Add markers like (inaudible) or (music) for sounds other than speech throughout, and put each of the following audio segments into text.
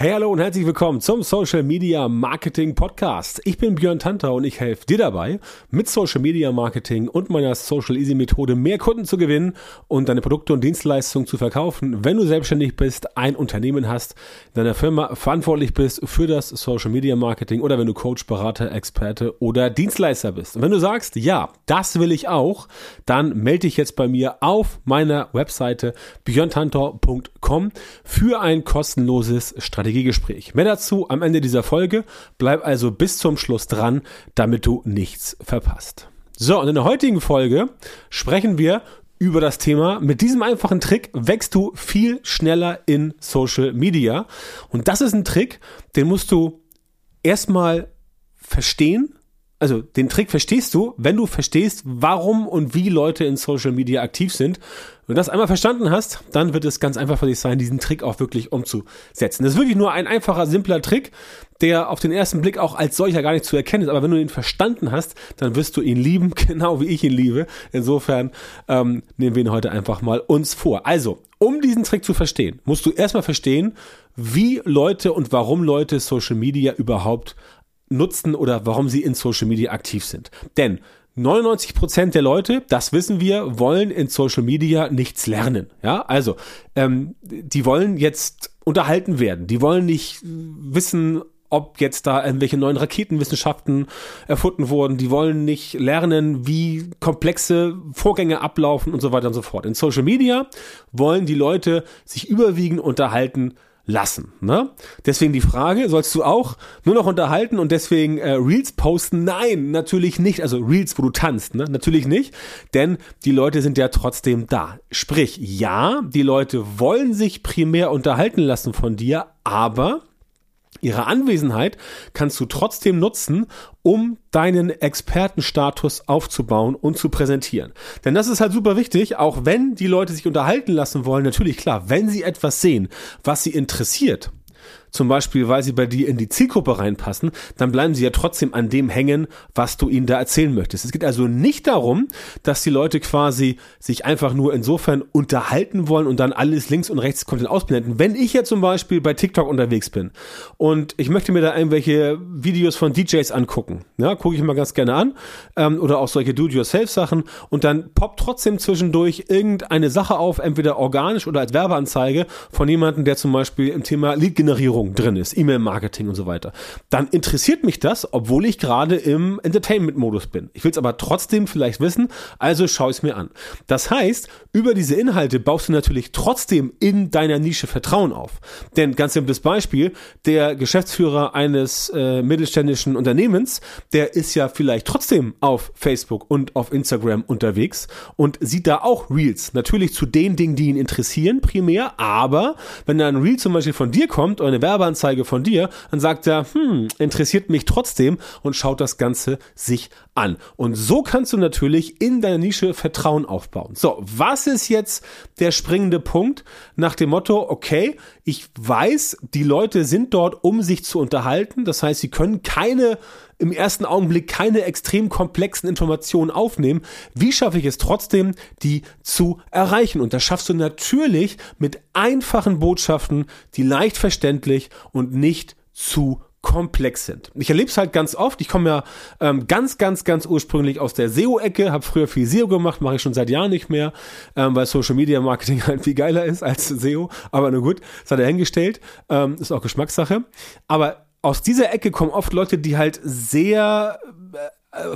Hey, hallo und herzlich willkommen zum Social Media Marketing Podcast. Ich bin Björn Tanter und ich helfe dir dabei, mit Social Media Marketing und meiner Social Easy Methode mehr Kunden zu gewinnen und deine Produkte und Dienstleistungen zu verkaufen, wenn du selbstständig bist, ein Unternehmen hast, in deiner Firma verantwortlich bist für das Social Media Marketing oder wenn du Coach, Berater, Experte oder Dienstleister bist. Und wenn du sagst, ja, das will ich auch, dann melde dich jetzt bei mir auf meiner Webseite björntantor.com für ein kostenloses Strategie Strategiegespräch. Mehr dazu am Ende dieser Folge. Bleib also bis zum Schluss dran, damit du nichts verpasst. So, und in der heutigen Folge sprechen wir über das Thema. Mit diesem einfachen Trick wächst du viel schneller in Social Media. Und das ist ein Trick, den musst du erstmal verstehen. Also den Trick verstehst du, wenn du verstehst, warum und wie Leute in Social Media aktiv sind wenn du das einmal verstanden hast, dann wird es ganz einfach für dich sein, diesen Trick auch wirklich umzusetzen. Das ist wirklich nur ein einfacher, simpler Trick, der auf den ersten Blick auch als solcher gar nicht zu erkennen ist. Aber wenn du ihn verstanden hast, dann wirst du ihn lieben, (laughs) genau wie ich ihn liebe. Insofern ähm, nehmen wir ihn heute einfach mal uns vor. Also, um diesen Trick zu verstehen, musst du erstmal verstehen, wie Leute und warum Leute Social Media überhaupt nutzen oder warum sie in Social Media aktiv sind. Denn 99 Prozent der Leute, das wissen wir, wollen in Social Media nichts lernen. Ja, also ähm, die wollen jetzt unterhalten werden. Die wollen nicht wissen, ob jetzt da irgendwelche neuen Raketenwissenschaften erfunden wurden. Die wollen nicht lernen, wie komplexe Vorgänge ablaufen und so weiter und so fort. In Social Media wollen die Leute sich überwiegend unterhalten lassen. Ne? Deswegen die Frage, sollst du auch nur noch unterhalten und deswegen äh, Reels posten? Nein, natürlich nicht. Also Reels, wo du tanzt, ne? natürlich nicht, denn die Leute sind ja trotzdem da. Sprich, ja, die Leute wollen sich primär unterhalten lassen von dir, aber Ihre Anwesenheit kannst du trotzdem nutzen, um deinen Expertenstatus aufzubauen und zu präsentieren. Denn das ist halt super wichtig, auch wenn die Leute sich unterhalten lassen wollen, natürlich klar, wenn sie etwas sehen, was sie interessiert, zum Beispiel, weil sie bei dir in die Zielgruppe reinpassen, dann bleiben sie ja trotzdem an dem hängen, was du ihnen da erzählen möchtest. Es geht also nicht darum, dass die Leute quasi sich einfach nur insofern unterhalten wollen und dann alles links und rechts komplett ausblenden. Wenn ich jetzt zum Beispiel bei TikTok unterwegs bin und ich möchte mir da irgendwelche Videos von DJs angucken, ja, gucke ich mal ganz gerne an, ähm, oder auch solche Do-it-yourself-Sachen und dann poppt trotzdem zwischendurch irgendeine Sache auf, entweder organisch oder als Werbeanzeige von jemandem, der zum Beispiel im Thema Lead-Generierung Optimierung drin ist, E-Mail-Marketing und so weiter, dann interessiert mich das, obwohl ich gerade im Entertainment-Modus bin. Ich will es aber trotzdem vielleicht wissen, also schaue ich es mir an. Das heißt, über diese Inhalte baust du natürlich trotzdem in deiner Nische Vertrauen auf. Denn ganz simples Beispiel, der Geschäftsführer eines äh, mittelständischen Unternehmens, der ist ja vielleicht trotzdem auf Facebook und auf Instagram unterwegs und sieht da auch Reels. Natürlich zu den Dingen, die ihn interessieren, primär, aber wenn da ein Reel zum Beispiel von dir kommt oder eine Werbeanzeige von dir, dann sagt er, hm, interessiert mich trotzdem und schaut das Ganze sich an. Und so kannst du natürlich in deiner Nische Vertrauen aufbauen. So, was ist jetzt der springende Punkt nach dem Motto, okay, ich weiß, die Leute sind dort, um sich zu unterhalten. Das heißt, sie können keine im ersten Augenblick keine extrem komplexen Informationen aufnehmen. Wie schaffe ich es trotzdem, die zu erreichen? Und das schaffst du natürlich mit einfachen Botschaften, die leicht verständlich und nicht zu komplex sind. Ich erlebe es halt ganz oft. Ich komme ja ähm, ganz, ganz, ganz ursprünglich aus der SEO-Ecke, habe früher viel SEO gemacht, mache ich schon seit Jahren nicht mehr, ähm, weil Social Media Marketing (laughs) halt viel geiler ist als SEO. Aber nur gut, das hat er hingestellt. Ähm, ist auch Geschmackssache. Aber aus dieser Ecke kommen oft Leute, die halt sehr äh,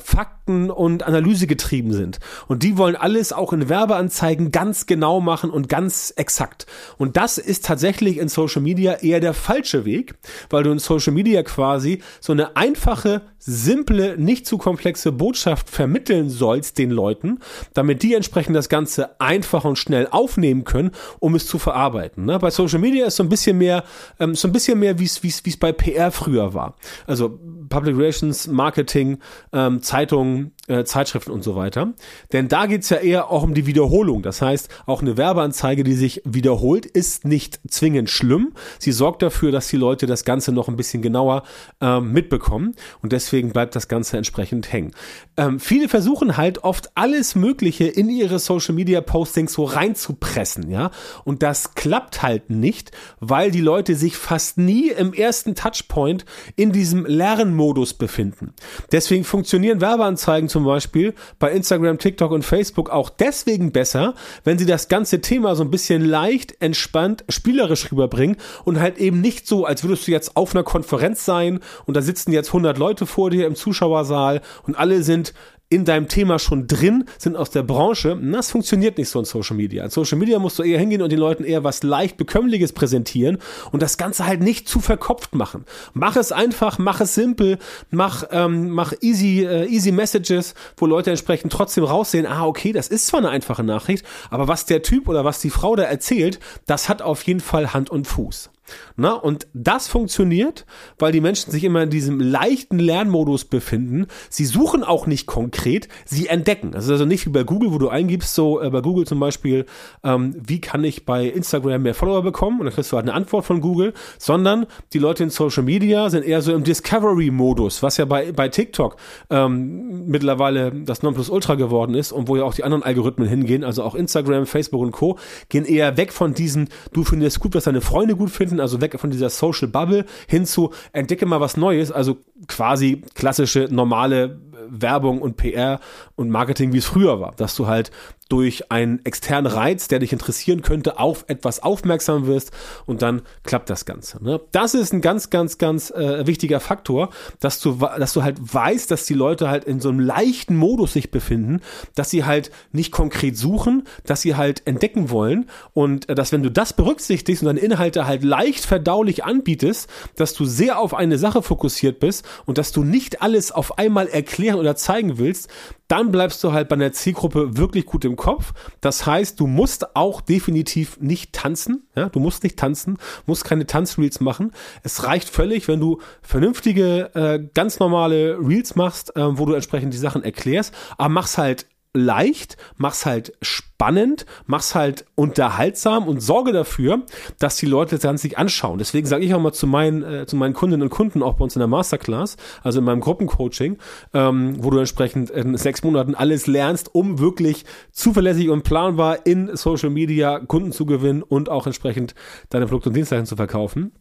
Fakten und Analyse getrieben sind. Und die wollen alles auch in Werbeanzeigen ganz genau machen und ganz exakt. Und das ist tatsächlich in Social Media eher der falsche Weg, weil du in Social Media quasi so eine einfache, simple, nicht zu komplexe Botschaft vermitteln sollst den Leuten, damit die entsprechend das Ganze einfach und schnell aufnehmen können, um es zu verarbeiten. Ne? Bei Social Media ist so ein bisschen mehr, ähm, so ein bisschen mehr, wie es wie es bei PR früher war. Also Public Relations, Marketing, ähm, Zeitungen, äh, Zeitschriften und so weiter. Denn da geht's ja eher auch um die Wiederholung. Das heißt, auch eine Werbeanzeige, die sich wiederholt, ist nicht zwingend schlimm. Sie sorgt dafür, dass die Leute das Ganze noch ein bisschen genauer äh, mitbekommen und deswegen bleibt das Ganze entsprechend hängen. Ähm, viele versuchen halt oft alles Mögliche in ihre Social Media Postings so reinzupressen, ja. Und das klappt halt nicht, weil die Leute sich fast nie im ersten Touchpoint in diesem Lernmodus befinden. Deswegen funktionieren Werbeanzeigen zum Beispiel bei Instagram, TikTok und Facebook auch deswegen besser, wenn sie das ganze Thema so ein bisschen leicht, entspannt, spielerisch rüberbringen und halt eben nicht so, als würdest du jetzt auf einer Konferenz sein und da sitzen jetzt 100 Leute vor dir im Zuschauersaal und alle sind in deinem Thema schon drin, sind aus der Branche. Das funktioniert nicht so in Social Media. In Social Media musst du eher hingehen und den Leuten eher was leicht bekömmliches präsentieren und das Ganze halt nicht zu verkopft machen. Mach es einfach, mach es simpel, mach, ähm, mach easy, äh, easy Messages, wo Leute entsprechend trotzdem raussehen, ah, okay, das ist zwar eine einfache Nachricht, aber was der Typ oder was die Frau da erzählt, das hat auf jeden Fall Hand und Fuß. Na, und das funktioniert, weil die Menschen sich immer in diesem leichten Lernmodus befinden. Sie suchen auch nicht konkret, sie entdecken. Das ist also nicht wie bei Google, wo du eingibst, so äh, bei Google zum Beispiel, ähm, wie kann ich bei Instagram mehr Follower bekommen? Und dann kriegst du halt eine Antwort von Google, sondern die Leute in Social Media sind eher so im Discovery-Modus, was ja bei, bei TikTok ähm, mittlerweile das Nonplusultra geworden ist und wo ja auch die anderen Algorithmen hingehen, also auch Instagram, Facebook und Co., gehen eher weg von diesem, du findest gut, was deine Freunde gut finden, also weg von dieser Social Bubble hin zu entdecke mal was Neues, also quasi klassische normale Werbung und PR und Marketing, wie es früher war, dass du halt durch einen externen Reiz, der dich interessieren könnte, auf etwas aufmerksam wirst und dann klappt das Ganze. Ne? Das ist ein ganz, ganz, ganz äh, wichtiger Faktor, dass du, dass du halt weißt, dass die Leute halt in so einem leichten Modus sich befinden, dass sie halt nicht konkret suchen, dass sie halt entdecken wollen und äh, dass wenn du das berücksichtigst und deine Inhalte halt leicht verdaulich anbietest, dass du sehr auf eine Sache fokussiert bist und dass du nicht alles auf einmal erklären oder zeigen willst, dann bleibst du halt bei der Zielgruppe wirklich gut im Kopf. Das heißt, du musst auch definitiv nicht tanzen. Ja, du musst nicht tanzen, musst keine Tanzreels machen. Es reicht völlig, wenn du vernünftige, äh, ganz normale Reels machst, äh, wo du entsprechend die Sachen erklärst, aber mach's halt leicht, mach's halt spannend, mach's halt unterhaltsam und sorge dafür, dass die Leute das Ganze sich anschauen. Deswegen sage ich auch mal zu meinen, äh, zu meinen Kundinnen und Kunden, auch bei uns in der Masterclass, also in meinem Gruppencoaching, ähm, wo du entsprechend in sechs Monaten alles lernst, um wirklich zuverlässig und planbar in Social Media Kunden zu gewinnen und auch entsprechend deine Produkte und Dienstleistungen zu verkaufen.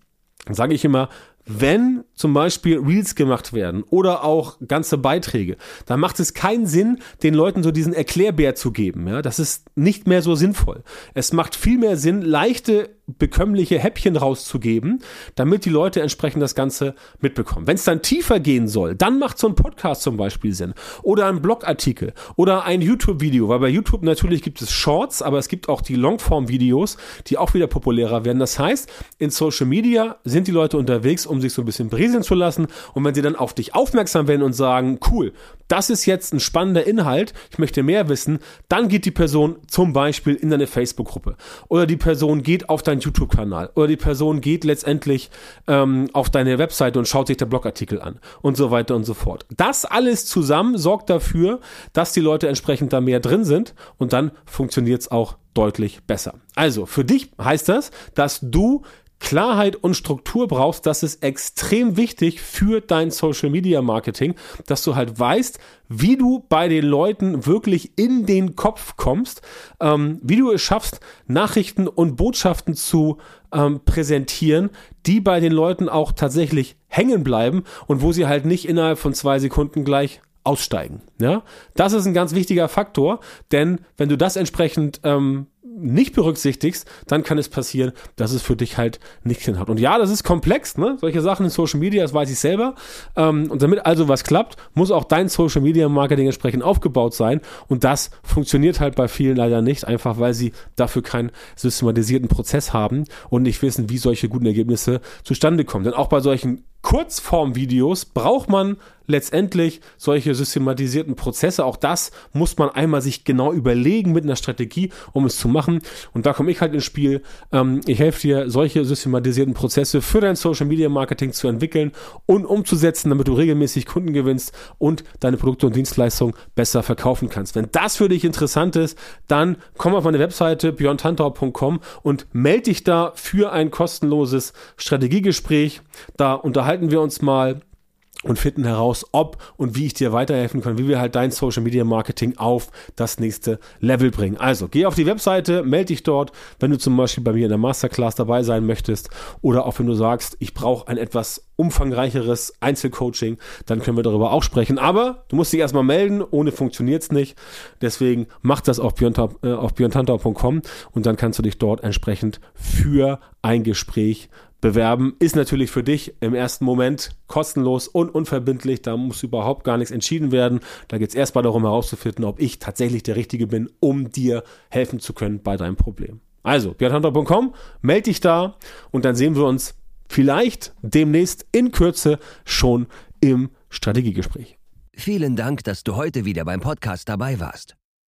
Sage ich immer, wenn zum Beispiel Reels gemacht werden oder auch ganze Beiträge, dann macht es keinen Sinn, den Leuten so diesen Erklärbär zu geben. Ja, das ist nicht mehr so sinnvoll. Es macht viel mehr Sinn, leichte bekömmliche Häppchen rauszugeben, damit die Leute entsprechend das Ganze mitbekommen. Wenn es dann tiefer gehen soll, dann macht so ein Podcast zum Beispiel Sinn oder ein Blogartikel oder ein YouTube-Video, weil bei YouTube natürlich gibt es Shorts, aber es gibt auch die Longform-Videos, die auch wieder populärer werden. Das heißt, in Social Media sind die Leute unterwegs, um sich so ein bisschen berieseln zu lassen und wenn sie dann auf dich aufmerksam werden und sagen, cool, das ist jetzt ein spannender Inhalt, ich möchte mehr wissen, dann geht die Person zum Beispiel in deine Facebook-Gruppe. Oder die Person geht auf dein YouTube-Kanal. Oder die Person geht letztendlich ähm, auf deine Webseite und schaut sich der Blogartikel an. Und so weiter und so fort. Das alles zusammen sorgt dafür, dass die Leute entsprechend da mehr drin sind. Und dann funktioniert es auch deutlich besser. Also für dich heißt das, dass du Klarheit und Struktur brauchst, das ist extrem wichtig für dein Social Media Marketing, dass du halt weißt, wie du bei den Leuten wirklich in den Kopf kommst, ähm, wie du es schaffst, Nachrichten und Botschaften zu ähm, präsentieren, die bei den Leuten auch tatsächlich hängen bleiben und wo sie halt nicht innerhalb von zwei Sekunden gleich aussteigen. Ja, das ist ein ganz wichtiger Faktor, denn wenn du das entsprechend ähm, nicht berücksichtigst, dann kann es passieren, dass es für dich halt nicht hinhaut. Und ja, das ist komplex, ne? Solche Sachen in Social Media, das weiß ich selber. Ähm, und damit also was klappt, muss auch dein Social Media Marketing entsprechend aufgebaut sein. Und das funktioniert halt bei vielen leider nicht, einfach weil sie dafür keinen systematisierten Prozess haben und nicht wissen, wie solche guten Ergebnisse zustande kommen. Denn auch bei solchen Kurzformvideos braucht man letztendlich solche systematisierten Prozesse. Auch das muss man einmal sich genau überlegen mit einer Strategie, um es zu machen. Und da komme ich halt ins Spiel. Ähm, ich helfe dir, solche systematisierten Prozesse für dein Social Media Marketing zu entwickeln und umzusetzen, damit du regelmäßig Kunden gewinnst und deine Produkte und Dienstleistungen besser verkaufen kannst. Wenn das für dich interessant ist, dann komm auf meine Webseite björntantau.com und melde dich da für ein kostenloses Strategiegespräch. Da unterhalten wir uns mal und finden heraus, ob und wie ich dir weiterhelfen kann, wie wir halt dein Social Media Marketing auf das nächste Level bringen. Also geh auf die Webseite, melde dich dort, wenn du zum Beispiel bei mir in der Masterclass dabei sein möchtest oder auch wenn du sagst, ich brauche ein etwas umfangreicheres Einzelcoaching, dann können wir darüber auch sprechen. Aber du musst dich erstmal melden, ohne funktioniert es nicht. Deswegen mach das auf, äh, auf björntantau.com und dann kannst du dich dort entsprechend für ein Gespräch bewerben. Ist natürlich für dich im ersten Moment kostenlos und unverbindlich. Da muss überhaupt gar nichts entschieden werden. Da geht es erstmal darum herauszufinden, ob ich tatsächlich der Richtige bin, um dir helfen zu können bei deinem Problem. Also, björnhunter.com, melde dich da und dann sehen wir uns vielleicht demnächst in Kürze schon im Strategiegespräch. Vielen Dank, dass du heute wieder beim Podcast dabei warst.